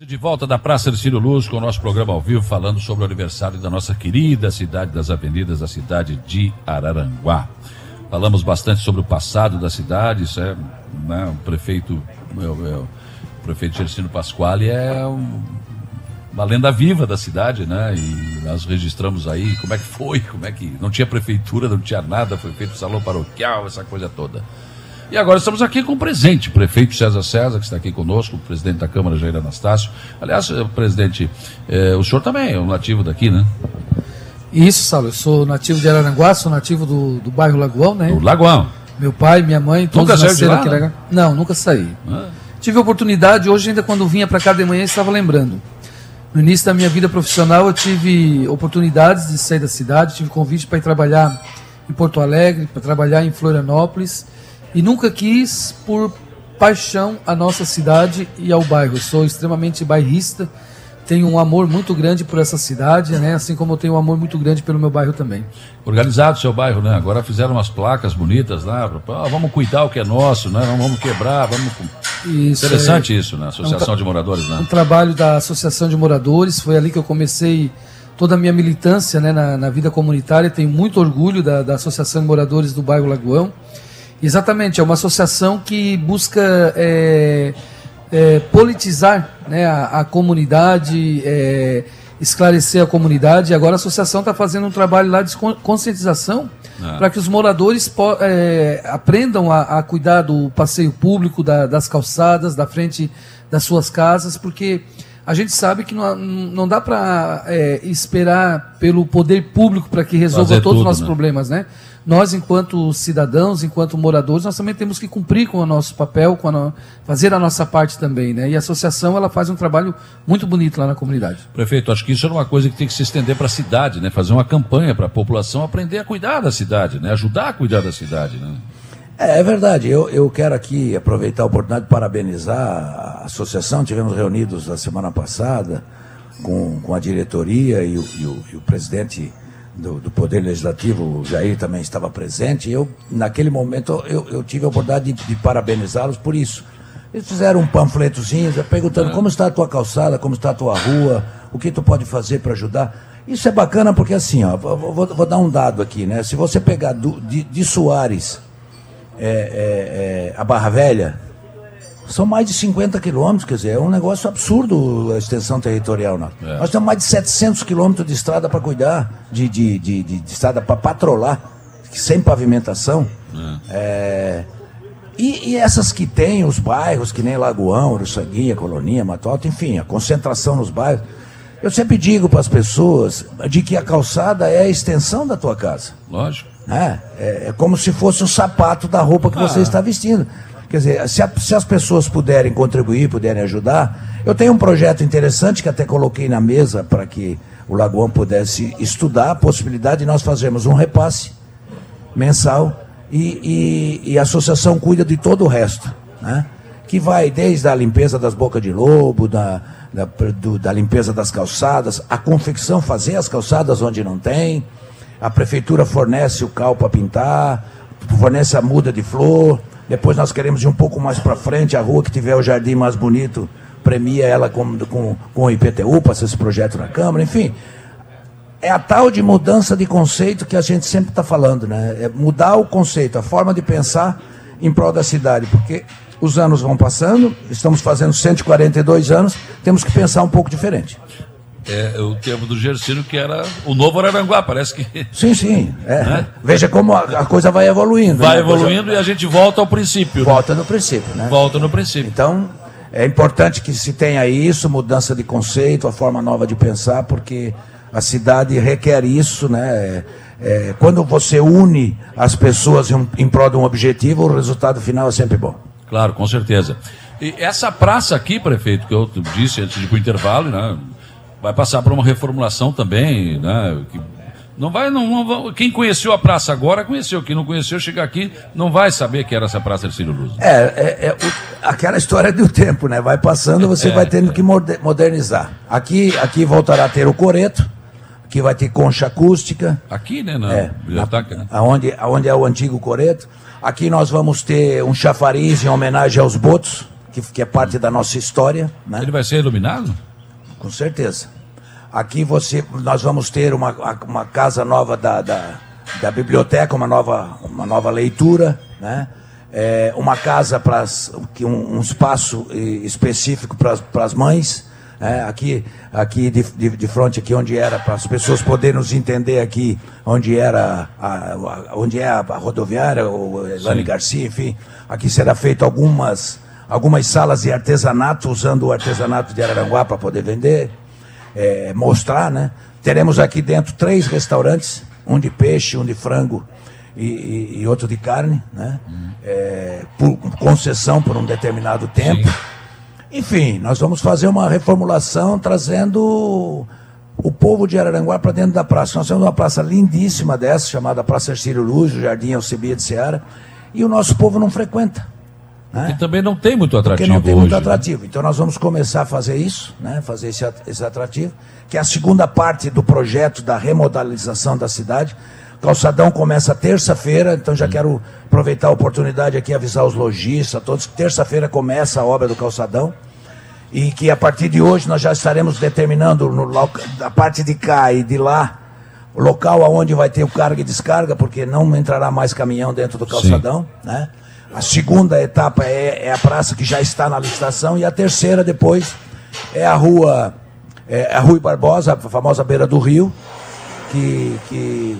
De volta da Praça de Ciro Luz com o nosso programa ao vivo, falando sobre o aniversário da nossa querida cidade das avenidas, a cidade de Araranguá. Falamos bastante sobre o passado da cidade, isso é, né, o prefeito, meu, meu, o prefeito Gercino Pasquale é um, uma lenda viva da cidade, né? E nós registramos aí como é que foi, como é que não tinha prefeitura, não tinha nada, foi feito salão paroquial, essa coisa toda. E agora estamos aqui com o presente, o prefeito César César, que está aqui conosco, o presidente da Câmara, Jair Anastácio. Aliás, eh, presidente, eh, o senhor também é um nativo daqui, né? Isso, Saulo. Eu sou nativo de Araranguá, sou nativo do, do bairro Lagoão, né? Do Lagoão. Meu pai, minha mãe, todos Nunca nasceram de lá, aqui. né? Não, nunca saí. Ah, Tive a oportunidade, hoje ainda quando vinha para cá de manhã, estava lembrando. No início da minha vida profissional, eu tive oportunidades de sair da cidade, tive convite para ir trabalhar em Porto Alegre, para trabalhar em Florianópolis, e nunca quis por paixão a nossa cidade e ao bairro. Eu sou extremamente bairrista, tenho um amor muito grande por essa cidade, né? assim como eu tenho um amor muito grande pelo meu bairro também. Organizado o seu bairro, né? Agora fizeram umas placas bonitas lá. pra- ah, vamos cuidar o que é nosso, né? Não vamos quebrar, vamos. Isso, Interessante isso, né? Associação É um de Moradores, um né? trabalho da Associação de Moradores. Foi ali que eu comecei toda a minha militância né, na, na vida comunitária. Tenho muito orgulho da, da Associação de Moradores do bairro Lagoão. Exatamente, é uma associação que busca é, é, politizar né, a, a comunidade, é, esclarecer a comunidade. E agora a associação está fazendo um trabalho lá de con- conscientização Ah. para que os moradores é, aprendam a, a cuidar do passeio público, da- das calçadas, da frente das suas casas, porque a gente sabe que não, não dá para esperar pelo poder público para que resolva Fazer todos os tudo, nossos né? problemas, né? Nós, enquanto cidadãos, enquanto moradores, nós também temos que cumprir com o nosso papel, com a no- fazer a nossa parte também, né? E a associação ela faz um trabalho muito bonito lá na comunidade. Prefeito, acho que isso é uma coisa que tem que se estender para a cidade, né? Fazer uma campanha para a população aprender a cuidar da cidade, né? Ajudar a cuidar da cidade, né? É, é verdade. Eu, eu quero aqui aproveitar a oportunidade de parabenizar a associação. Tivemos reunidos na semana passada com, com a diretoria e o, e o- e o presidente do, do Poder Legislativo, o Jair, também estava presente. Eu, naquele momento, eu, eu tive a oportunidade de, de parabenizá-los por isso. Eles fizeram um panfletozinho perguntando como está a tua calçada, como está a tua rua, o que tu pode fazer para ajudar. Isso é bacana porque assim, ó, vou, vou- vou dar um dado aqui, né? Se você pegar do- de, de Soares é, é, é, a Barra Velha, são mais de 50 quilômetros, quer dizer, é um negócio absurdo a extensão territorial. Nós, É. nós temos mais de 700 quilômetros de estrada para cuidar, de, de, de, de- de estrada para patrolar, sem pavimentação. É, e, e essas que tem, os bairros, que nem Lagoão, Uruçanguinha, Colonia, Mato Alto, enfim, a concentração nos bairros. Eu sempre digo para as pessoas de que a calçada é a extensão da tua casa Lógico. né? É, é como se fosse o sapato da roupa que você está vestindo. Quer dizer, se, a- se as pessoas puderem contribuir, puderem ajudar, eu tenho um projeto interessante que até coloquei na mesa para que o Lagoão pudesse estudar a possibilidade de nós fazermos um repasse mensal e, e- e a associação cuida de todo o resto, né? que vai desde a limpeza das bocas de lobo, da, da, do- da limpeza das calçadas, a confecção, fazer as calçadas onde não tem, a prefeitura fornece o cal para pintar, fornece a muda de flor, depois nós queremos ir um pouco mais para frente, a rua que tiver o jardim mais bonito, premia ela com, com, com o IPTU, passa esse projeto na Câmara, enfim, é a tal de mudança de conceito que a gente sempre está falando, né? É mudar o conceito, a forma de pensar em prol da cidade, porque os anos vão passando, estamos fazendo 142 anos, temos que pensar um pouco diferente. É o termo do Gersino que era o novo Araranguá, parece que Sim, sim. é. Veja como a, a coisa vai evoluindo. vai né? A coisa evoluindo e a gente volta ao princípio. né? Volta no princípio, né? Volta no princípio. Então, é importante que se tenha isso, mudança de conceito, a forma nova de pensar, porque a cidade requer isso, né? É, é, quando você une as pessoas em, em prol de um objetivo, o resultado final é sempre bom. Claro, com certeza. E essa praça aqui, prefeito, que eu disse antes de ir para o intervalo, né, vai passar por uma reformulação também, né? que não vai, não, não quem conheceu a praça agora conheceu, quem não conheceu chegar aqui não vai saber que era essa praça de Círio Luz. É, é, é o- aquela história do tempo, né? Vai passando, você É, vai tendo que modernizar. Aqui, aqui voltará a ter o coreto, aqui vai ter concha acústica, Aqui, né, na É, biblioteca, né? aonde, aonde é o antigo coreto. Aqui nós vamos ter um chafariz em homenagem aos botos, que, que é parte da nossa história. Né? Ele vai ser iluminado? Com certeza. Aqui você, nós vamos ter uma, uma casa nova da, da, da biblioteca, uma nova, uma nova leitura, né? É, uma casa para um, um espaço específico para as mães. É, aqui aqui de, de, de, frente aqui onde era para as pessoas poderem nos entender aqui onde era a, a, onde é a, a rodoviária o Elane Garcia enfim aqui será feito algumas algumas salas de artesanato usando o artesanato de Araranguá para poder vender é, mostrar, né? Teremos aqui dentro três restaurantes, um de peixe, um de frango e, e, e outro de carne, né? É, por concessão por um determinado tempo. Sim. Enfim, nós vamos fazer uma reformulação trazendo o povo de Araranguá para dentro da praça. Nós temos uma praça lindíssima dessa, chamada Praça Ercílio Luz, o Jardim Alcibia de Seara, e o nosso povo não frequenta. Né? E também não tem muito atrativo Porque não tem hoje, muito né? atrativo. Né? Então nós vamos começar a fazer isso, né? fazer esse, esse atrativo, que é a segunda parte do projeto da remodalização da cidade. Calçadão começa terça-feira, então já quero aproveitar a oportunidade aqui avisar os lojistas, todos, que terça-feira começa a obra do calçadão. E que a partir de hoje nós já estaremos determinando no, a parte de cá e de lá o local aonde vai ter o carga e descarga, porque não entrará mais caminhão dentro do calçadão, Sim. né? A segunda etapa é, é, a praça que já está na licitação e a terceira depois é a rua é a Rui Barbosa, a famosa beira do rio, que, que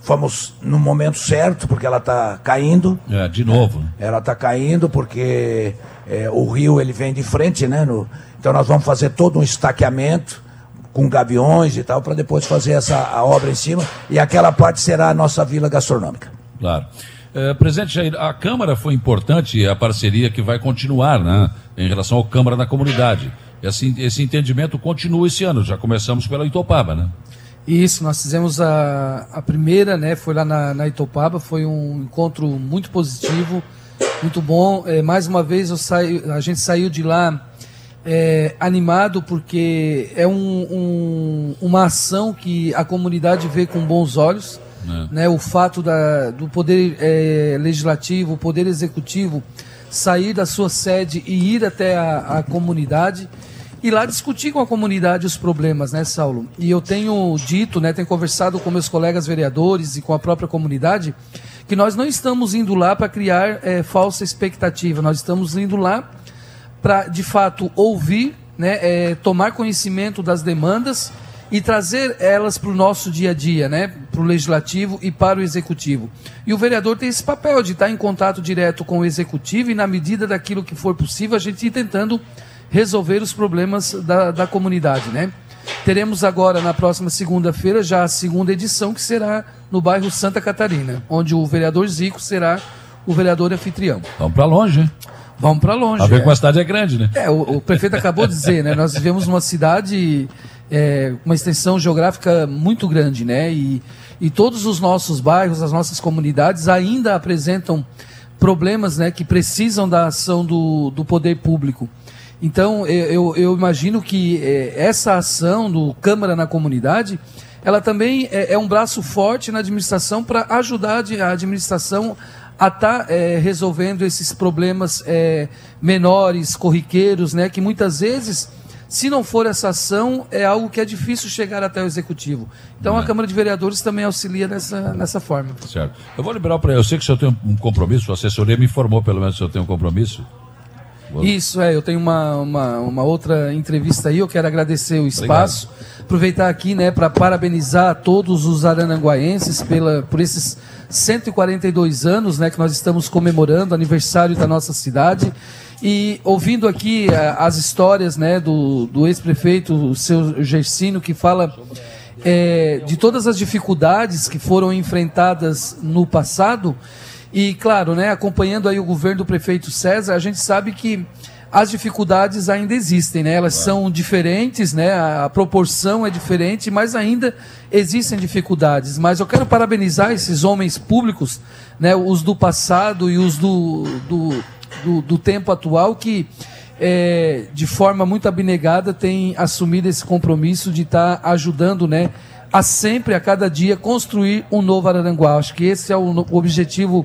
fomos no momento certo porque ela está caindo. É, de novo. Ela está caindo porque é, o rio ele vem de frente, né? No, então nós vamos fazer todo um estaqueamento com gaviões e tal para depois fazer essa a obra em cima e aquela parte será a nossa vila gastronômica. Claro. É, presidente Jair, a Câmara foi importante, a parceria que vai continuar né, em relação ao Câmara da Comunidade. Esse, esse entendimento continua esse ano, já começamos pela Itopaba, né? Isso, nós fizemos a, a primeira, né? Foi lá na, na Itopaba, foi um encontro muito positivo, muito bom. É, mais uma vez eu saio, a gente saiu de lá é, animado porque é um, um, uma ação que a comunidade vê com bons olhos. É. Né, o fato da, do poder é, legislativo, o poder executivo sair da sua sede e ir até a, a, comunidade e lá discutir com a comunidade os problemas, né, Saulo? E eu tenho dito, né, tenho conversado com meus colegas vereadores e com a própria comunidade que nós não estamos indo lá para criar é, falsa expectativa, nós estamos indo lá para, de fato, ouvir, né, é, tomar conhecimento das demandas e trazer elas para o nosso dia a dia, né? para o legislativo e para o executivo. E o vereador tem esse papel de estar em contato direto com o executivo e, na medida daquilo que for possível, a gente ir tentando resolver os problemas da, da comunidade. Né? Teremos agora, na próxima segunda-feira, já a segunda edição, que será no bairro Santa Catarina, onde o vereador Zico será o vereador anfitrião. Vamos para longe, hein? Vamos para longe. A ver é. como a cidade é grande, né? É, o, o prefeito acabou de dizer, né? Nós vivemos numa cidade é, uma extensão geográfica muito grande, né? E, e todos os nossos bairros, as nossas comunidades ainda apresentam problemas né, que precisam da ação do, do poder público. Então, eu, eu imagino que é, essa ação do Câmara na comunidade, ela também é, é um braço forte na administração para ajudar a administração a estar tá, é, resolvendo esses problemas é, menores, corriqueiros, né, que muitas vezes se não for essa ação, é algo que é difícil chegar até o executivo. Então a Câmara de Vereadores também auxilia nessa, nessa forma. Certo. Eu vou liberar para Eu sei que o senhor tem um compromisso, a assessoria me informou pelo menos que o senhor tem um compromisso. Isso, é, eu tenho uma, uma, uma, outra entrevista aí, eu quero agradecer o espaço, Obrigado. aproveitar aqui, né, para parabenizar todos os arananguaenses pela, por esses 142 anos, né, que nós estamos comemorando, aniversário da nossa cidade, e ouvindo aqui uh, as histórias né, do, do ex-prefeito, o seu Gersino, que fala é, de todas as dificuldades que foram enfrentadas no passado, e claro, né, acompanhando aí o governo do prefeito César, a gente sabe que as dificuldades ainda existem, né? Elas são diferentes, né? A, proporção é diferente, mas ainda existem dificuldades. Mas eu quero parabenizar esses homens públicos, né? Os do passado e os do, do do, do tempo atual que, é, de forma muito abnegada, tem assumido esse compromisso de estar tá ajudando, né? A sempre, a cada dia, construir um novo Araranguá. Acho que esse é o, objetivo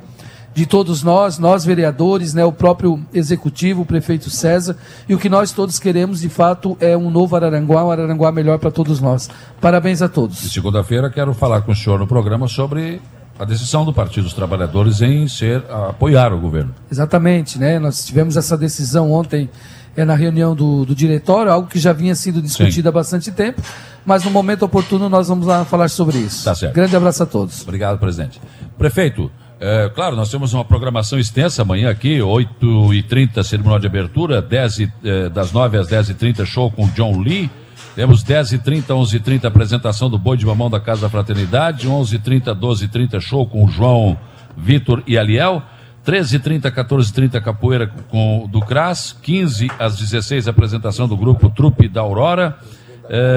de todos nós, nós vereadores, né, o próprio executivo, o prefeito César, e o que nós todos queremos, de fato, é um novo Araranguá, um Araranguá melhor para todos nós. Parabéns a todos. Segunda-feira quero falar com o senhor no programa sobre a decisão do Partido dos Trabalhadores em ser apoiar o governo. Exatamente, né? Nós tivemos essa decisão ontem é, na reunião do, do diretório, algo que já vinha sendo discutido Sim. há bastante tempo, mas no momento oportuno nós vamos lá falar sobre isso. Tá certo. Grande abraço a todos. Obrigado, presidente. Prefeito, é, claro, nós temos uma programação extensa amanhã aqui, 8h30, cerimônia de abertura, 10 é, das 9 às 10h30, show com John Lee. Temos 10h30, 11h30, apresentação do Boi de Mamão da Casa da Fraternidade. 11h30, 12h30, show com João Vitor e Aliel. 13h30, 14h30, capoeira com, do CRAS. 15 às 16 apresentação do grupo Trupe da Aurora.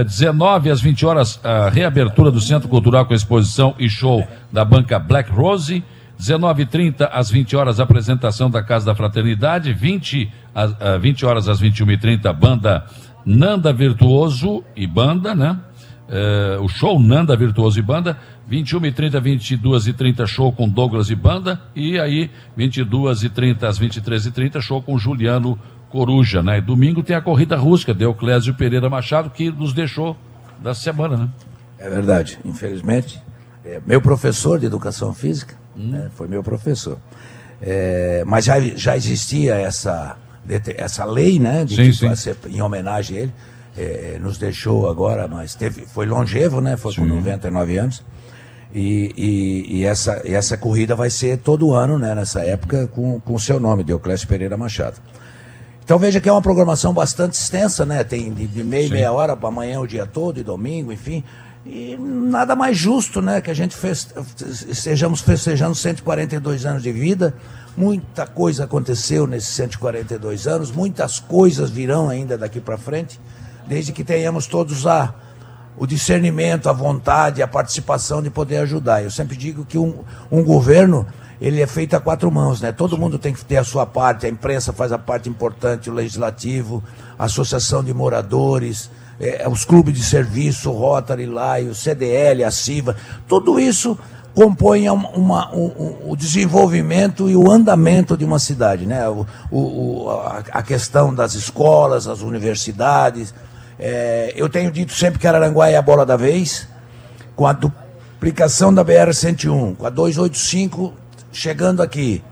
19 às 20 horas, a reabertura do Centro Cultural com exposição e show da banca Black Rose. 19h30 às 20 horas, apresentação da Casa da Fraternidade. 20, às, 20 horas às 21h30, banda Nanda Virtuoso e Banda, né? É, o show Nanda Virtuoso e Banda. 21h30, 22h30, show com Douglas e Banda. E aí, 22h30 às 23h30, show com Juliano Coruja, né? E domingo tem a corrida rústica de Euclésio Pereira Machado, que nos deixou da semana, né? É verdade, infelizmente. É meu professor de educação física, hum. né, foi meu professor. É, mas já, já existia essa, essa lei, né, de sim, que sim. Ser, em homenagem a ele. É, nos deixou agora, mas teve, foi longevo, né? Foi sim. com 99 anos. E, e, e, essa, e essa corrida vai ser todo ano, né, nessa época, com o seu nome, Deoclésio Pereira Machado. Então veja que é uma programação bastante extensa, né? Tem de, de meia, meia hora para amanhã o dia todo, e domingo, enfim. E nada mais justo, né, que a gente fez, estejamos festejando 142 anos de vida. Muita coisa aconteceu nesses 142 anos, muitas coisas virão ainda daqui para frente, desde que tenhamos todos a, o discernimento, a vontade, a participação de poder ajudar. Eu sempre digo que um, um governo ele é feito a quatro mãos, né? Todo mundo tem que ter a sua parte, a imprensa faz a parte importante, o legislativo, a associação de moradores, é, os clubes de serviço, o Rotary lá, o CDL, a CIVA, tudo isso compõe uma, uma, um, o desenvolvimento e o andamento de uma cidade. Né? O, o, a, questão das escolas, as universidades. É, eu tenho dito sempre que Araranguá é a bola da vez, com a duplicação da BR-101, com a 285 chegando aqui,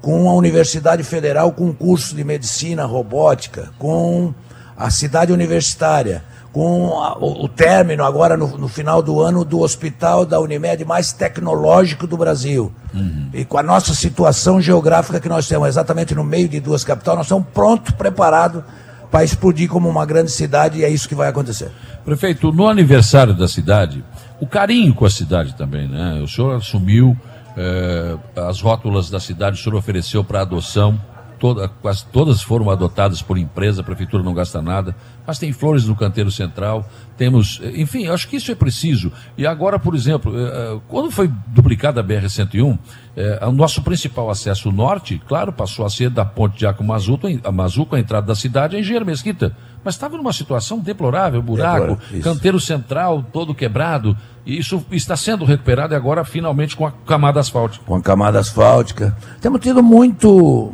com a Universidade Federal com curso de medicina robótica, com a cidade universitária, com a, o, o, término agora no, no, final do ano do hospital da Unimed mais tecnológico do Brasil. Uhum. E com a nossa situação geográfica que nós temos, exatamente no meio de duas capitais, nós estamos prontos, preparados para explodir como uma grande cidade e é isso que vai acontecer. Prefeito, no aniversário da cidade, o carinho com a cidade também, né? O senhor assumiu eh, as rótulas da cidade, o senhor ofereceu para adoção toda, quase todas foram adotadas por empresa, a prefeitura não gasta nada, mas tem flores no canteiro central, temos, enfim, acho que isso é preciso. E agora, por exemplo, eh, eh, quando foi duplicada a BR-101, eh, o nosso principal acesso norte, claro, passou a ser da ponte de Aco Mazuco, a Mazuco, a entrada da cidade, a Engenheiro Mesquita. Mas estava numa situação deplorável, buraco, canteiro central todo quebrado. E isso está sendo recuperado e agora finalmente com a camada asfáltica. Com a camada asfáltica. Temos tido muito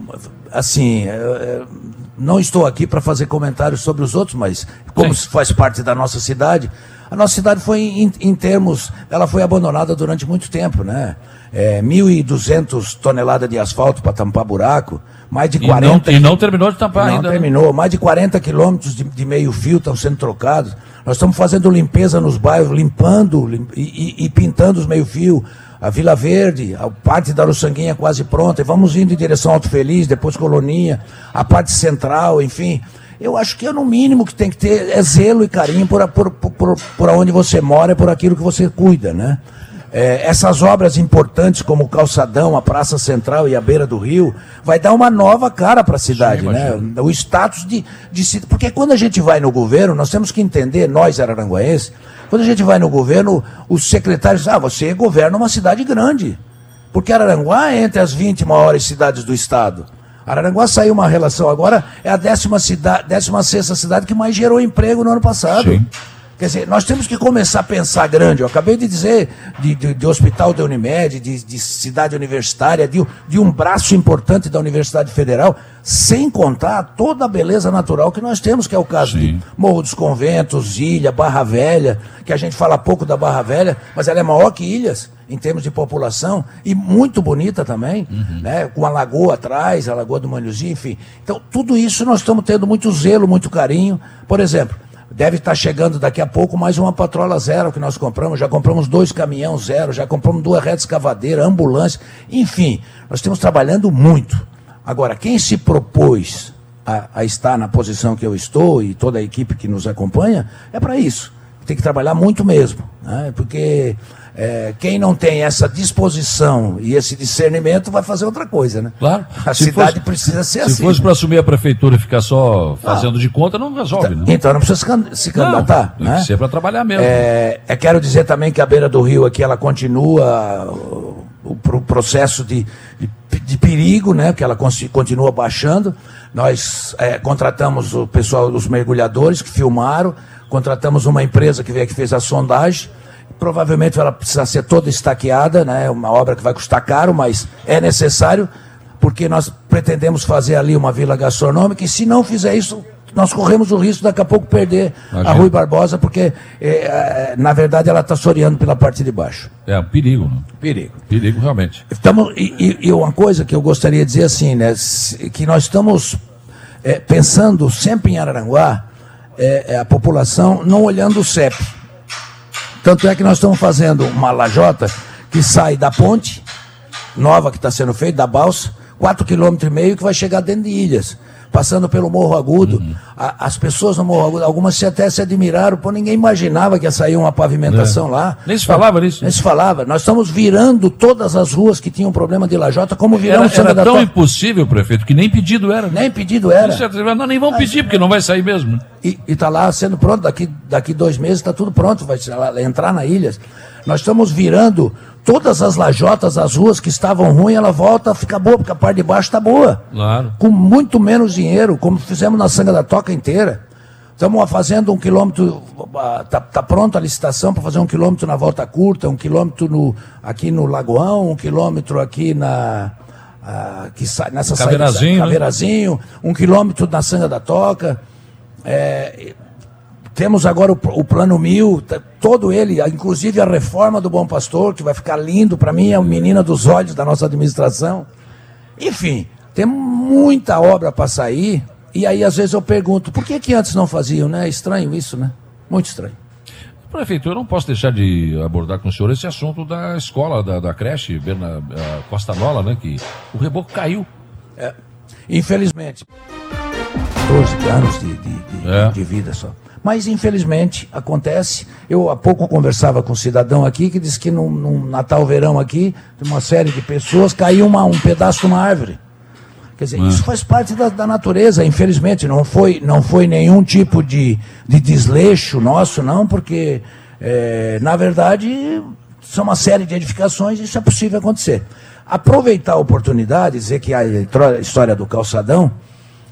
assim, é, é, não estou aqui para fazer comentários sobre os outros, mas como Sim. faz parte da nossa cidade, a nossa cidade foi, em, em termos, ela foi abandonada durante muito tempo, né? É, 1.200 toneladas de asfalto para tampar buraco, mais de 40... E não, e não terminou de tampar não ainda. Não né? terminou, mais de 40 quilômetros de, de meio fio estão sendo trocados. Nós estamos fazendo limpeza nos bairros, limpando limp, e, e, e pintando os meio fio a Vila Verde, a parte da Uruçanguinha quase pronta, e vamos indo em direção ao Alto Feliz, depois Colonia, a parte central, enfim. Eu acho que é no mínimo que tem que ter é zelo e carinho por, por, por, por onde você mora e por aquilo que você cuida, né? É, essas obras importantes como o calçadão, a praça central e a beira do rio, vai dar uma nova cara para a cidade, Sim, né? O status de, de porque quando a gente vai no governo, nós temos que entender, nós araranguaenses, quando a gente vai no governo, os secretários ah, você governa uma cidade grande. Porque Araranguá é entre as 20 maiores cidades do estado. Araranguá saiu uma relação agora, é a décima, cidade, décima sexta cidade que mais gerou emprego no ano passado. Sim. Quer dizer, nós temos que começar a pensar grande. Eu acabei de dizer de, de, de hospital da Unimed, de, de cidade universitária, de, de, um braço importante da Universidade Federal, sem contar toda a beleza natural que nós temos, que é o caso Sim. de Morro dos Conventos, Ilha, Barra Velha, que a gente fala pouco da Barra Velha, mas ela é maior que Ilhas em termos de população e muito bonita também, uhum. né? com a lagoa atrás, a Lagoa do Manhuzinho, enfim. Então, tudo isso nós estamos tendo muito zelo, muito carinho. Por exemplo, Deve estar chegando daqui a pouco mais uma patrola zero que nós compramos. Já compramos dois caminhão zero, já compramos duas redes escavadeiras, ambulância. Enfim, nós estamos trabalhando muito. Agora, quem se propôs a, a estar na posição que eu estou e toda a equipe que nos acompanha, é para isso. Tem que trabalhar muito mesmo. Né? Porque é, quem não tem essa disposição e esse discernimento vai fazer outra coisa, né? Claro. A se cidade fosse, precisa ser se assim. Se fosse para assumir a prefeitura e ficar só fazendo ah. de conta, não resolve, então, né? Então não precisa se candidatar. Não, tem né? que ser para trabalhar mesmo. É, é, quero dizer também que a beira do rio aqui, ela continua o, o processo de, de, de, perigo, né? Que ela continua baixando. Nós é, contratamos o pessoal, os mergulhadores que filmaram, contratamos uma empresa que veio aqui fez a sondagem Provavelmente ela precisa ser toda estaqueada, né? É uma obra que vai custar caro, mas é necessário, porque nós pretendemos fazer ali uma vila gastronômica, e se não fizer isso, nós corremos o risco daqui a pouco perder Imagina. a Rui Barbosa, porque, é, é, na verdade, ela está soreando pela parte de baixo. É um perigo, né? Perigo. Perigo, realmente. Estamos, e, e, uma coisa que eu gostaria de dizer assim, né? Que nós estamos é, pensando sempre em Araranguá, a população não olhando o CEP. Tanto é que nós estamos fazendo uma lajota que sai da ponte nova que está sendo feita, da balsa, 4,5 km que vai chegar dentro de ilhas passando pelo Morro Agudo. Uhum. A, as pessoas no Morro Agudo, algumas se até se admiraram, pô, ninguém imaginava que ia sair uma pavimentação é. lá. Nem se falava nisso. Nem se falava. Nós estamos virando todas as ruas que tinham problema de lajota, como viramos Era, era tão impossível, prefeito, que nem pedido era. Nem pedido era. Não, nem vão pedir, porque não vai sair mesmo. E está lá sendo pronto, daqui, daqui dois meses está tudo pronto, vai entrar na ilhas. Nós estamos virando todas as lajotas, as ruas que estavam ruins, ela volta a ficar boa, porque a parte de baixo está boa. Claro. Com muito menos dinheiro, como fizemos na Sanga da Toca inteira. Estamos fazendo um quilômetro, está tá pronta a licitação para fazer um quilômetro na volta curta, um quilômetro no, aqui no Lagoão, um quilômetro aqui na. aqui, nessa Caveirazinho, saída, Caveirazinho, né? um quilômetro na Sanga da Toca. É, temos agora o, o Plano Mil, tá, todo ele, inclusive a reforma do Bom Pastor, que vai ficar lindo, para mim é uma menina dos olhos da nossa administração. Enfim, tem muita obra para sair, e aí às vezes eu pergunto, por que, que antes não faziam? Né? É estranho isso, né? Muito estranho. Prefeito, eu não posso deixar de abordar com o senhor esse assunto da escola, da, da creche Berna, Costa Nola, né? Que o reboco caiu. É, infelizmente. 12 anos de, de, de, é. de vida só. Mas, infelizmente, acontece. Eu há pouco conversava com um cidadão aqui que disse que no, no Natal, verão aqui, uma série de pessoas, caiu uma, um pedaço de uma árvore. Quer dizer, isso faz parte da, da, natureza, infelizmente. Não foi, não foi nenhum tipo de, de desleixo nosso, não, porque, é, na verdade, são uma série de edificações e isso é possível acontecer. Aproveitar a oportunidade, dizer que a história do calçadão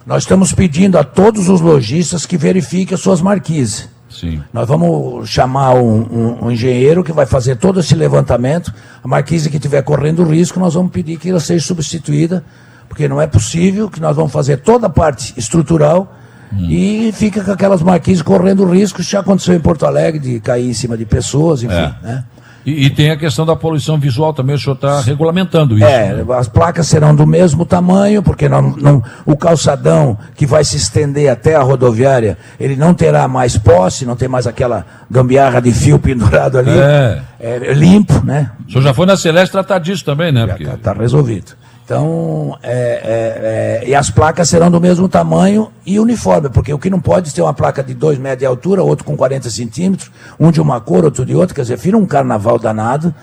nós estamos pedindo a todos os lojistas que verifiquem as suas marquises. Sim. Nós vamos chamar um, um, um, engenheiro que vai fazer todo esse levantamento. A marquise que estiver correndo risco, nós vamos pedir que ela seja substituída, porque não é possível que nós vamos fazer toda a parte estrutural hum. e fica com aquelas marquises correndo risco. Já aconteceu em Porto Alegre, de cair em cima de pessoas, enfim. É. Né? E, e, tem a questão da poluição visual também, o senhor está regulamentando isso. É, né? as placas serão do mesmo tamanho, porque não, não, o calçadão que vai se estender até a rodoviária, ele não terá mais posse, não tem mais aquela gambiarra de fio pendurado ali. É. é limpo, né? O senhor já foi na Celeste tratar disso também, né? Já está porque... tá resolvido. Então, é, é, é, e as placas serão do mesmo tamanho e uniforme, porque o que não pode ter uma placa de 2 metros de altura, outro com 40 centímetros, um de uma cor, outro de outra, quer dizer, vira um carnaval danado,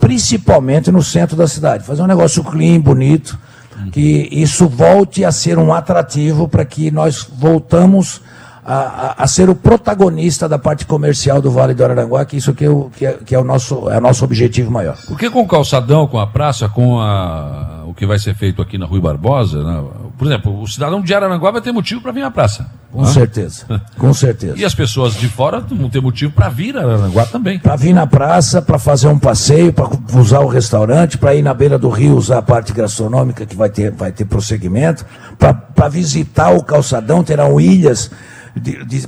principalmente no centro da cidade. Fazer um negócio clean, bonito, que isso volte a ser um atrativo para que nós voltamos a, a, a, ser o protagonista da parte comercial do Vale do Araranguá, que isso que é, o, que é, que é o nosso, é o nosso objetivo maior. Porque com o calçadão, com a praça, com a, o que vai ser feito aqui na Rui Barbosa, né? por exemplo, o cidadão de Araranguá vai ter motivo para vir à praça. Com né? certeza, com certeza. E as pessoas de fora vão ter motivo para vir a Araranguá também. Para vir na praça, para fazer um passeio, para usar o restaurante, para ir na beira do rio usar a parte gastronômica que vai ter, vai ter prosseguimento, para visitar o calçadão, terão ilhas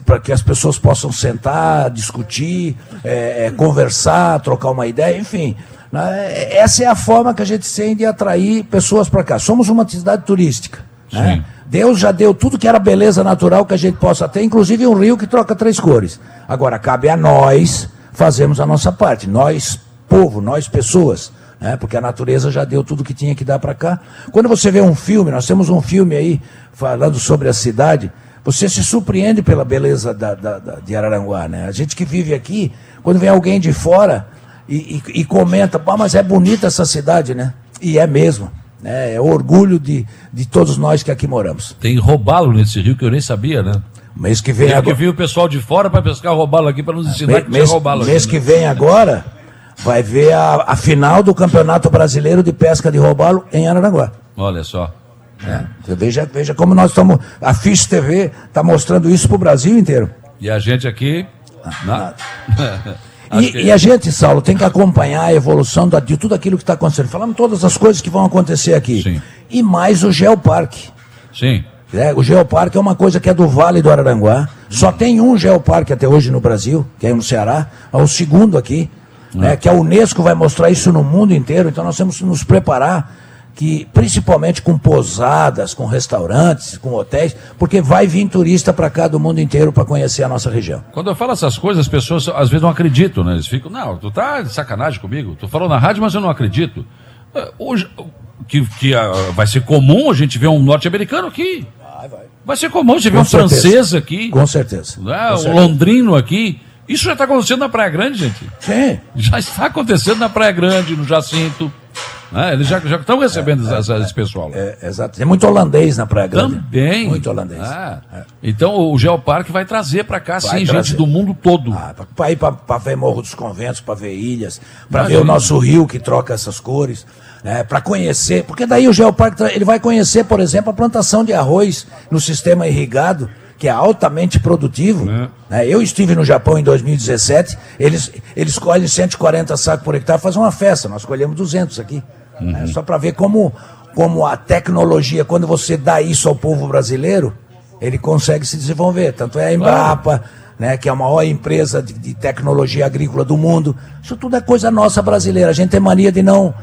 para que as pessoas possam sentar, discutir, é, é, conversar, trocar uma ideia, enfim. Né? Essa é a forma que a gente tem de atrair pessoas para cá. Somos uma cidade turística. Né? Deus já deu tudo que era beleza natural que a gente possa ter, inclusive um rio que troca três cores. Agora, cabe a nós fazermos a nossa parte. Nós, povo, nós, pessoas. Né? Porque a natureza já deu tudo que tinha que dar para cá. Quando você vê um filme, nós temos um filme aí falando sobre a cidade. Você se surpreende pela beleza da, da, da, de Araranguá, né? A gente que vive aqui, quando vem alguém de fora e, e, e comenta, Pá, mas é bonita essa cidade, né? E é mesmo. Né? É orgulho de, de todos nós que aqui moramos. Tem roubalo nesse rio que eu nem sabia, né? Mês que vem Tem agora... que vir o pessoal de fora para pescar roubalo aqui, para nos ensinar mês, que mês, roubalo Mês aqui, né? que vem agora, vai ver a, a final do Campeonato Brasileiro de Pesca de Roubalo em Araranguá. Olha só. É. Veja, veja como nós estamos. A Fish TV está mostrando isso para o Brasil inteiro. E a gente aqui. Na... e, que... e, a gente, Saulo, tem que acompanhar a evolução da, de tudo aquilo que está acontecendo. Falamos todas as coisas que vão acontecer aqui. Sim. E mais o Geoparque. Sim. É, o Geoparque é uma coisa que é do Vale do Araranguá. Só tem um Geoparque até hoje no Brasil, que é no Ceará. É o segundo aqui. Né, que a Unesco vai mostrar isso no mundo inteiro. Então nós temos que nos preparar que principalmente com pousadas, com restaurantes, com hotéis, porque vai vir turista para cá do mundo inteiro para conhecer a nossa região. Quando eu falo essas coisas, as pessoas às vezes não acreditam, né? Eles ficam, não, tu tá de sacanagem comigo, tu falou na rádio, mas eu não acredito. É, hoje, que, que uh, vai ser comum a gente ver um norte-americano aqui. Vai, vai. Vai ser comum você ver um certeza. francês aqui. Com certeza. Né? Com um certeza. londrino aqui. Isso já está acontecendo na Praia Grande, gente. Sim. Já está acontecendo na Praia Grande, no Jacinto. Né? Eles já, estão recebendo é, esse, é, esse pessoal. É, exato. Tem muito holandês na Praia Grande. Também. Muito holandês. Ah, é. Então o Geoparque vai trazer para cá, vai sim, trazer. gente do mundo todo. Ah, para ir para ver Morro dos Conventos, para ver ilhas, para ver o nosso rio que troca essas cores. Né, para conhecer, porque daí o Geoparque ele vai conhecer, por exemplo, a plantação de arroz no sistema irrigado, que é altamente produtivo. É. Né? Eu estive no Japão em 2017, eles, eles colhem 140 sacos por hectare, fazem uma festa, nós colhemos 200 aqui. Uhum. Né? Só para ver como, como a tecnologia, quando você dá isso ao povo brasileiro, ele consegue se desenvolver. Tanto é a Embrapa, claro. né, que é a maior empresa de, de tecnologia agrícola do mundo. Isso tudo é coisa nossa brasileira. A gente tem mania de não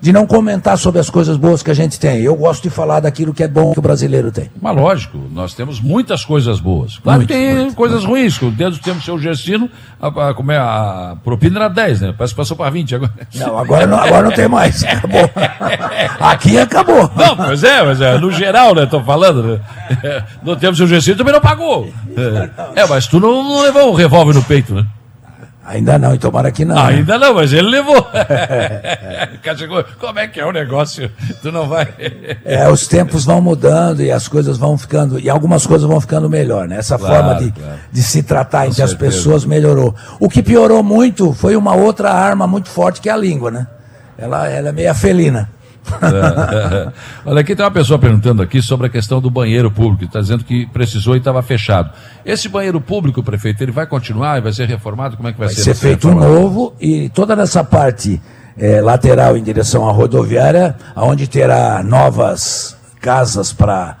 de não comentar sobre as coisas boas que a gente tem. Eu gosto de falar daquilo que é bom que o brasileiro tem. Mas lógico, nós temos muitas coisas boas. Claro muito, que tem muito, coisas muito. ruins, que o dedo temos seu gestino, a, a, como é, a propina era 10, né? Parece que passou para 20 agora. Não, agora não, agora não tem mais. Acabou. Aqui acabou. Não, mas é, mas é, no geral, né? Estou falando, né? Não temos seu gestino, também não pagou. É, mas tu não, não levou um revólver no peito, né? Ainda não, e tomara que não. Né? Ainda não, mas ele levou. chegou, como é que é o negócio? Tu não vai. é, os tempos vão mudando e as coisas vão ficando, e algumas coisas vão ficando melhor, né? Essa claro, forma de, claro. de se tratar Com entre certeza. as pessoas melhorou. O que piorou muito foi uma outra arma muito forte que é a língua, né? Ela, ela é meio felina. É. Olha, aqui tem uma pessoa perguntando aqui sobre a questão do banheiro público. Está dizendo que precisou e estava fechado. Esse banheiro público, prefeito, ele vai continuar e vai ser reformado? Como é que vai, vai ser? Vai ser feito um novo e toda essa parte é, lateral em direção à rodoviária, onde terá novas casas para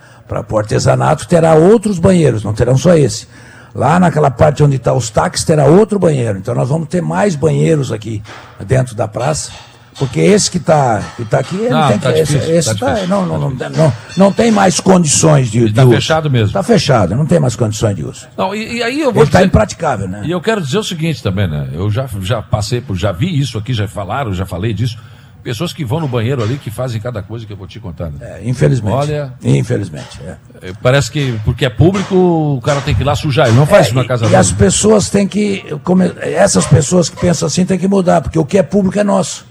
o artesanato, terá outros banheiros, não terão só esse. Lá naquela parte onde está os táxis terá outro banheiro. Então nós vamos ter mais banheiros aqui dentro da praça. Porque esse que está que tá aqui, não, tem tá que, difícil, esse, esse tá, tá não, não, não, não, não tem mais condições de, Está fechado mesmo. Está fechado, não tem mais condições de uso. Não, e, e aí eu vou Está impraticável, né? E eu quero dizer o seguinte também, né? Eu já, já passei por, já vi isso aqui, já falaram, já falei disso. Pessoas que vão no banheiro ali que fazem cada coisa que eu vou te contar. Né? É, infelizmente. Olha. Infelizmente. É. é. Parece que porque é público, o cara tem que ir lá sujar. Ele não faz é, isso na casa dele. E as pessoas têm que. Essas pessoas que pensam assim têm que mudar, porque o que é público é nosso.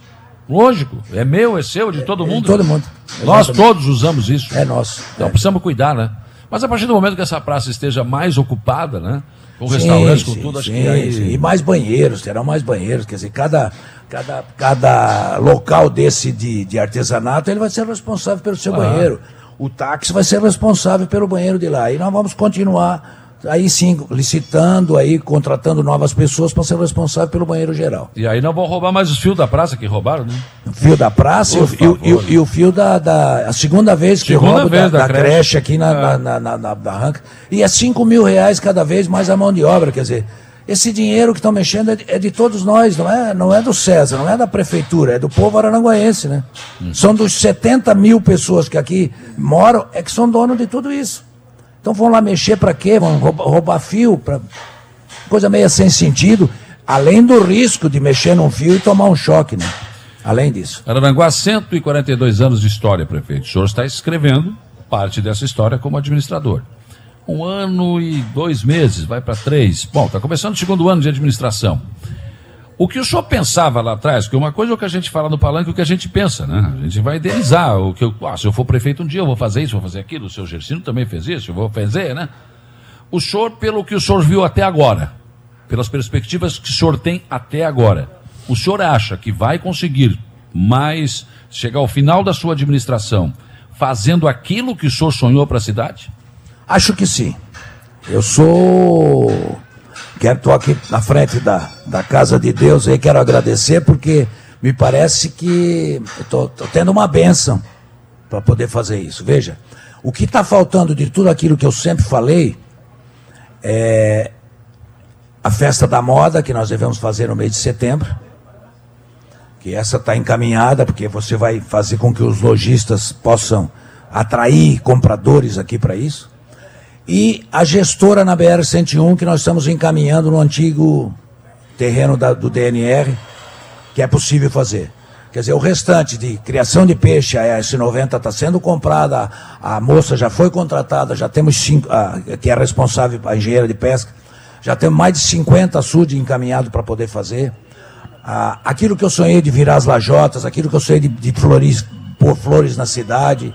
Lógico, é meu, é seu, de todo mundo. De todo mundo. Nós todos usamos isso. É nosso. Então é. precisamos cuidar, né? Mas a partir do momento que essa praça esteja mais ocupada, né? Com restaurantes, com tudo, acho sim, que aí. sim. E mais banheiros, terão mais banheiros. Quer dizer, cada, cada, cada local desse de, de artesanato, ele vai ser responsável pelo seu Claro. banheiro. O táxi vai ser responsável pelo banheiro de lá. E nós vamos continuar aí sim, licitando, aí, contratando novas pessoas para ser responsável pelo banheiro geral. E aí não vão roubar mais os fios da praça que roubaram, né? O fio da praça e o- Por e, o- e o- e fio da, da- A segunda vez que Segunda roubo vez da, da da creche. creche. aqui na, É. na, na, na, na barranca. E é 5 mil reais cada vez mais a mão de obra. Quer dizer, esse dinheiro que estão mexendo é de, é de todos nós, não é, não é do César, não é da prefeitura, é do povo aranguaense, né? Hum. São dos 70 mil pessoas que aqui moram, é que são donos de tudo isso. Então vão lá mexer para quê? Vão roubar, roubar fio? Pra... Coisa meio sem sentido. Além do risco de mexer num fio e tomar um choque, né? Além disso. Araranguá, 142 anos de história, prefeito. O senhor está escrevendo parte dessa história como administrador. Um ano e dois meses, vai para três. Bom, está começando o segundo ano de administração. O que o senhor pensava lá atrás, porque uma coisa é o que a gente fala no palanque, o que a gente pensa, né? A gente vai idealizar. O que eu, ah, se eu for prefeito um dia, eu vou fazer isso, vou fazer aquilo. O seu Gersino também fez isso, eu vou fazer, né? O senhor, pelo que o senhor viu até agora, pelas perspectivas que o senhor tem até agora, o senhor acha que vai conseguir mais, chegar ao final da sua administração, fazendo aquilo que o senhor sonhou para a cidade? Acho que sim. Eu sou. Quero estou aqui na frente da, da casa de Deus aí, quero agradecer, porque me parece que estou tendo uma bênção para poder fazer isso. Veja, o que está faltando de tudo aquilo que eu sempre falei é a festa da moda que nós devemos fazer no mês de setembro. Que essa está encaminhada, porque você vai fazer com que os lojistas possam atrair compradores aqui para isso e a gestora na BR-101 que nós estamos encaminhando no antigo terreno da- do DNR, que é possível fazer. Quer dizer, o restante de criação de peixe, a S90 está sendo comprada, a, moça já foi contratada, já temos cinco, a, que é responsável, a engenheira de pesca, já temos mais de 50 açudes encaminhados para poder fazer. Aquilo que eu sonhei de virar as lajotas, aquilo que eu sonhei de, de flores, pôr flores na cidade,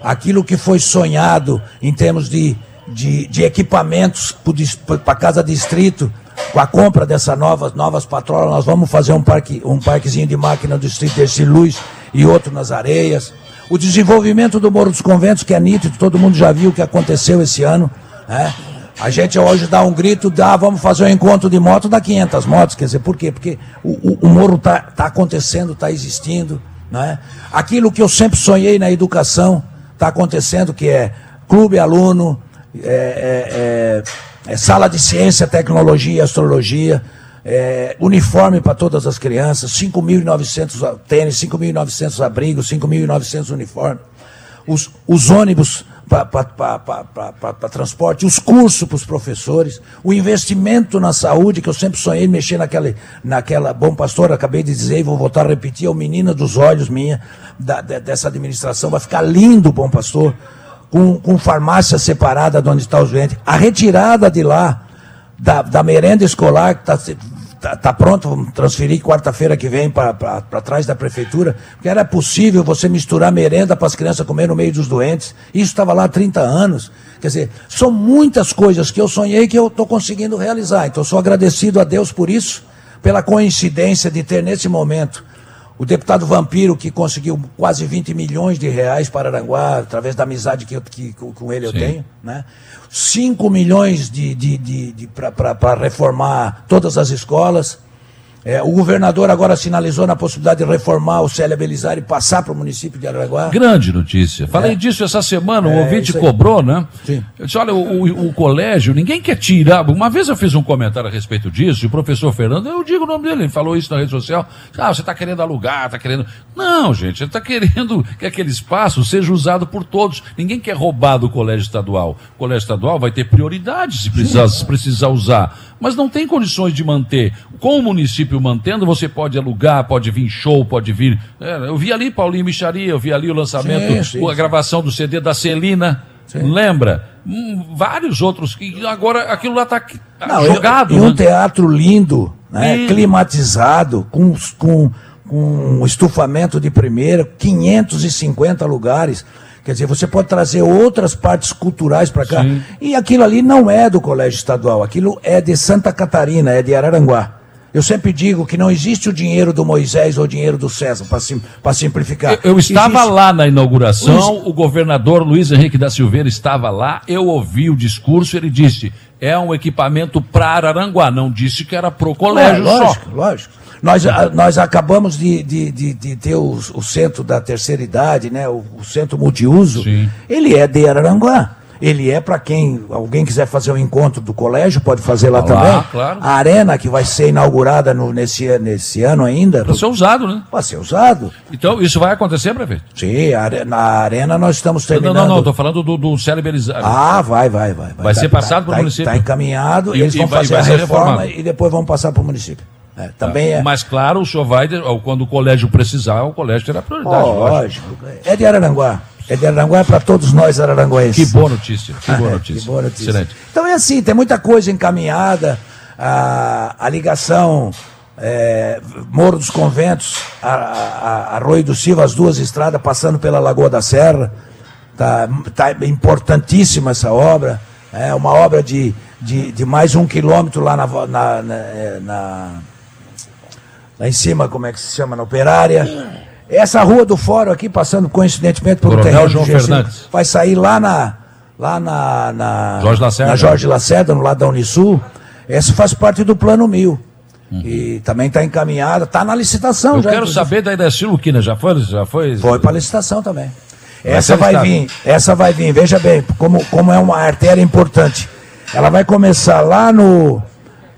aquilo que foi sonhado em termos de, de, de equipamentos para cada distrito, com a compra dessas novas, novas patrolas, nós vamos fazer um, parque, um parquezinho de máquina do distrito desse Luz e outro nas areias. O desenvolvimento do Morro dos Conventos, que é nítido, todo mundo já viu o que aconteceu esse ano. Né? A gente hoje dá um grito, dá, vamos fazer um encontro de moto, dá 500 motos. Quer dizer, por quê? Porque o, o, o morro está tá acontecendo, está existindo. Né? Aquilo que eu sempre sonhei na educação está acontecendo, que é clube aluno, é, é, é, é sala de ciência, tecnologia astrologia, é, uniforme para todas as crianças, 5.900 tênis, 5.900 abrigos, 5.900 uniformes, os, os ônibus para transporte, os cursos para os professores, o investimento na saúde, que eu sempre sonhei mexer naquela, naquela Bom Pastor, acabei de dizer e vou voltar a repetir, é o menina dos olhos minha, da, de, dessa administração, vai ficar lindo Bom Pastor, com, com farmácia separada de onde está os doentes, a retirada de lá, da, da merenda escolar, que está tá, tá pronto, vamos transferir quarta-feira que vem para trás da prefeitura, porque era possível você misturar merenda para as crianças comer no meio dos doentes. Isso estava lá há 30 anos. Quer dizer, são muitas coisas que eu sonhei que eu estou conseguindo realizar. Então, sou agradecido a Deus por isso, pela coincidência de ter nesse momento o deputado Vampiro, que conseguiu quase 20 milhões de reais para Aranguá, através da amizade que, eu, que com ele eu Sim. tenho, né? 5 milhões de, de, de, de para reformar todas as escolas. É, o governador agora sinalizou na possibilidade de reformar o Célia Belisário e passar para o município de Araranguá. Grande notícia. Falei disso essa semana, um É, ouvinte cobrou, né? Sim. Eu disse, olha, o, o- o colégio, ninguém quer tirar. Uma vez eu fiz um comentário a respeito disso, e o professor Fernando, eu digo o nome dele, ele falou isso na rede social. Ah, você está querendo alugar, está querendo. Não, gente, ele está querendo que aquele espaço seja usado por todos. Ninguém quer roubar do colégio estadual. O colégio estadual vai ter prioridade se precisar, se precisar usar. Mas não tem condições de manter. Com o município mantendo, você pode alugar, pode vir show, pode vir. É, eu vi ali Paulinho Micharia, eu vi ali o lançamento, Sim, sim, a sim. gravação do CD da Celina. Lembra? Hum, vários outros que agora aquilo lá está Não, jogado. E um né? teatro lindo, né? Climatizado, com, com, com um estufamento de primeira, 550 lugares. Quer dizer, você pode trazer outras partes culturais para cá. Sim. E aquilo ali não é do colégio estadual, aquilo é de Santa Catarina, é de Araranguá. Eu sempre digo que não existe o dinheiro do Moisés ou o dinheiro do César, para sim, simplificar. Eu, eu estava Existe- lá na inauguração, o governador Luiz Henrique da Silveira estava lá, eu ouvi o discurso, ele disse, é um equipamento para Araranguá, não disse que era pro colégio É, só. lógico, lógico. Nós, a- nós acabamos de, de, de, de ter o, o centro da terceira idade, né? o, o centro multiuso. Sim. Ele é de Araranguá. Ele é para quem, alguém quiser fazer um encontro do colégio, pode fazer lá Lá, também. claro. A arena que vai ser inaugurada no- nesse, nesse ano ainda, Para ser usado, né? vai ser usado. Então, isso vai acontecer, prefeito? Sim, na arena nós estamos Não, terminando. não, não, estou falando do, do celeberizado. Ah, vai, vai, vai. Vai ser passado pro tá, município. Está encaminhado, E- eles e vão vai- fazer vai a reforma reformado. e depois vão passar para o município. É, também é. Mas, claro, o senhor vai, quando o colégio precisar, o colégio terá prioridade, lógico. Lógico. É de Araranguá. É de Araranguá é para todos nós araranguenses. Que boa notícia, que boa notícia. que boa notícia. Excelente. Então é assim, tem muita coisa encaminhada. A, a ligação é, Moro dos Conventos, a, Arroio do Silva, as duas estradas passando pela Lagoa da Serra. Tá, tá importantíssima essa obra. É uma obra de, de, de mais um quilômetro lá na, na, na, é, na- lá em cima, como é que se chama, na Operária. Essa rua do Fórum aqui, passando coincidentemente por um terreno João Fernandes. vai sair lá na lá na, na Jorge Lacerda. na Jorge Lacerda, no lado da Unisul. Essa faz parte do Plano Mil. E também está encaminhada, está na licitação. Eu já. quero inclusive. saber da Idacil Luquina, já foi? Já foi? Foi para licitação também. Vai Essa vai listado. vir, essa vai vir, veja bem, como, como é uma artéria importante. Ela vai começar lá no.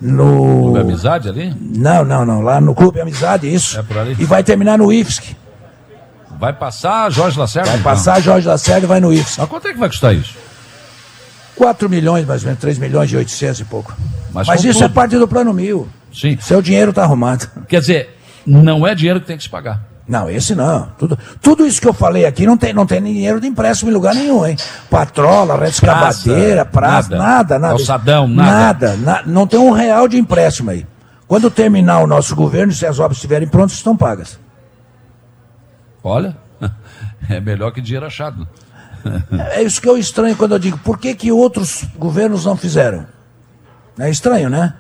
No Clube Amizade ali? não, não, não, lá no Clube Amizade, isso. É por ali? E vai terminar no IFSC. Vai passar Jorge Lacerda? Vai então? passar Jorge Lacerda e vai no IFSC. Mas quanto é que vai custar isso? 4 milhões, mais ou menos, 3 milhões e 800 e pouco. Mas Mas, isso tudo. é parte do plano mil. Sim. Seu dinheiro está arrumado. Quer dizer, não é dinheiro que tem que se pagar. Não, esse não. Tudo, tudo isso que eu falei aqui não tem, não tem dinheiro de empréstimo em lugar nenhum, hein? Patrola, rede escavadeira, praça, nada. nada, nada. Calçadão, nada. Nada, na- não tem um real de empréstimo aí. Quando terminar o nosso governo, se as obras estiverem prontas, estão pagas. Olha, é melhor que dinheiro achado. É isso que eu estranho quando eu digo, por que, que outros governos não fizeram? É estranho, né?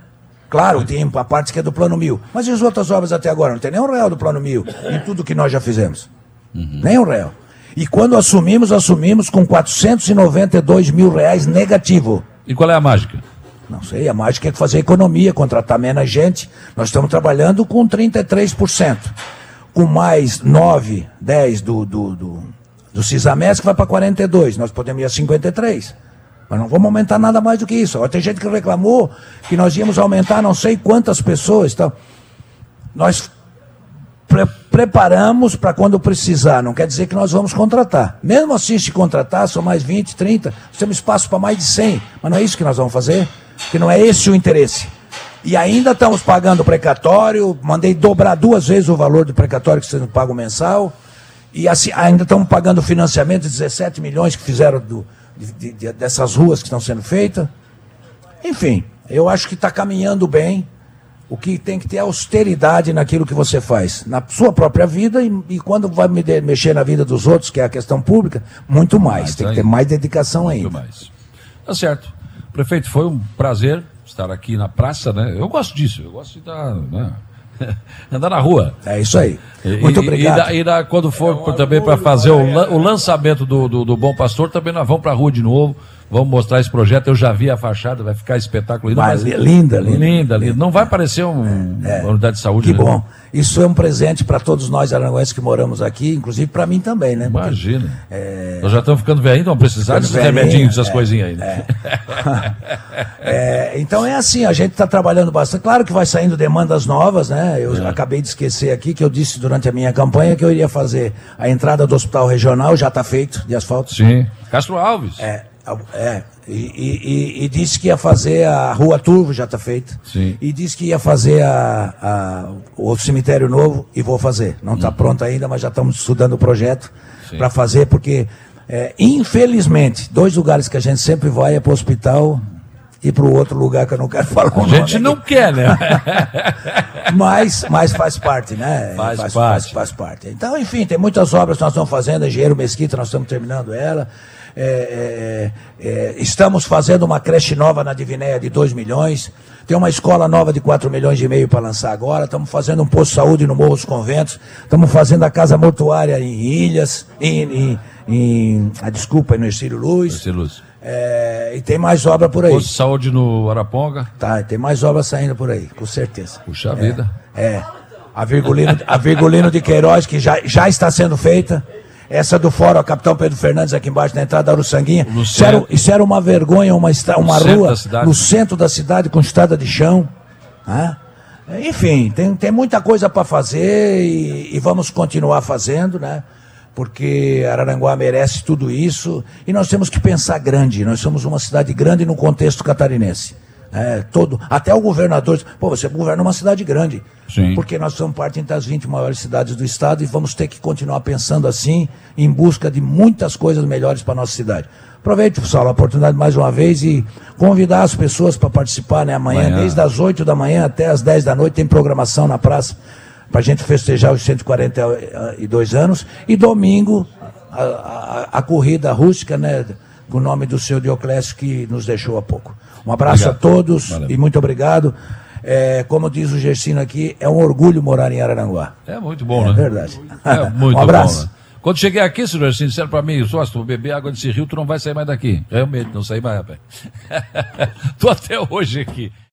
Claro, tem a parte que é do plano mil. Mas e as outras obras até agora? Não tem nem um real do plano mil em tudo que nós já fizemos. Nem um real. E quando assumimos, assumimos com 492 mil reais negativo. E qual é a mágica? Não sei, a mágica é fazer economia, contratar menos gente. Nós estamos trabalhando com 33%. Com mais 9, 10 do, do, do, do Cisames, que vai para 42. Nós podemos ir a 53. Mas não vamos aumentar nada mais do que isso. Ó, Tem gente que reclamou que nós íamos aumentar não sei quantas pessoas. Então, nós pre- preparamos para quando precisar. Não quer dizer que nós vamos contratar. Mesmo assim, se contratar, são mais 20, 30. Nós temos espaço para mais de 100. Mas não é isso que nós vamos fazer. Porque não é esse o interesse. E ainda estamos pagando precatório. Mandei dobrar duas vezes o valor do precatório que vocês não pagam mensal. E assim, ainda estamos pagando financiamento de 17 milhões que fizeram do- de- de- de- dessas ruas que estão sendo feitas. Enfim, eu acho que está caminhando bem. O que tem que ter é austeridade naquilo que você faz, na sua própria vida e, e quando vai me de- mexer na vida dos outros, que é a questão pública, muito mais. Mais tem que ter ainda. mais dedicação Muito ainda. mais. Tá certo. Prefeito, foi um prazer estar aqui na praça, né? Eu gosto disso, eu gosto de dar, né? andar na rua. É isso aí. Muito e- obrigado. E, da- e da- quando for por- também para fazer o, lan- o lançamento do, do, do Bom Pastor, também nós vamos para a rua de novo. Vamos mostrar esse projeto. Eu já vi a fachada, vai ficar espetáculo. Vai, mas- linda, linda. Linda, linda. Não vai parecer um- uma unidade de saúde. Que né? bom. Isso é um presente para todos nós aranguenses que moramos aqui, inclusive para mim também, né? Porque- Imagina. Nós já estamos ficando velhinhos, vamos precisar desses velhinho, remedinhos, dessas é, coisinhas aí. Né? É, então é assim, a gente está trabalhando bastante. Claro que vai saindo demandas novas, né? Eu É. acabei de esquecer aqui que eu disse durante a minha campanha que eu iria fazer a entrada do hospital regional, já está feito, de asfalto. Sim. Castro Alves. É, é. E, e- e- e disse que ia fazer a Rua Turvo, já está feita. Sim. E disse que ia fazer a, a- o cemitério novo e vou fazer. Não está pronto ainda, mas já estamos estudando o projeto Uhum. Para fazer, porque, é, infelizmente, dois lugares que a gente sempre vai é para o hospital ir para o outro lugar que eu não quero falar. A gente não quer, né? mas, mas faz parte, né? Faz, faz parte. Faz, faz, parte. Então, enfim, tem muitas obras que nós estamos fazendo. Engenheiro Mesquita, nós estamos terminando ela. É, é, é, estamos fazendo uma creche nova na Divinéia de 2 milhões. Tem uma escola nova de 4 milhões e meio para lançar agora. Estamos fazendo um posto de saúde no Morro dos Conventos. Estamos fazendo a casa mortuária em Ilhas, em, em, em a desculpa, no Ercílio Luz. Ercílio Luz. É, e tem mais obra por aí. Posto de saúde no Araponga. Tá, tem mais obra saindo por aí, com certeza. Puxa vida. É. A Virgulino, a Virgulino de Queiroz, que já, já está sendo feita. Essa do Fórum, Capitão Pedro Fernandes, aqui embaixo, na entrada da Uruçanguinha. Isso era, isso era uma vergonha, uma, uma rua no centro da cidade, com estrada de chão. né? Enfim, tem, tem muita coisa para fazer e, e vamos continuar fazendo, né? Porque Araranguá merece tudo isso e nós temos que pensar grande. Nós somos uma cidade grande no contexto catarinense. É, todo, até o governador, diz, pô, você governa uma cidade grande. Sim. Porque nós somos parte das 20 maiores cidades do estado e vamos ter que continuar pensando assim, em busca de muitas coisas melhores para a nossa cidade. Aproveito, Saulo, a oportunidade mais uma vez e convidar as pessoas para participar, né? Amanhã, Amanhã. desde as 8 da manhã até as 10 da noite, tem programação na praça para a gente festejar os 142 anos. E domingo, a, a- a corrida rústica, né? Com o nome do seu Dioclésio, que nos deixou há pouco. Um abraço Obrigado. a todos Valeu. e muito obrigado. É, como diz o Gersino aqui, é um orgulho morar em Araranguá. É muito bom, É né? verdade. É muito um abraço. bom. Né? Quando cheguei aqui, senhor, assim, disseram pra mim, só se tu beber água desse rio, tu não vai sair mais daqui. Realmente, não saí mais, rapaz. Tô até hoje aqui.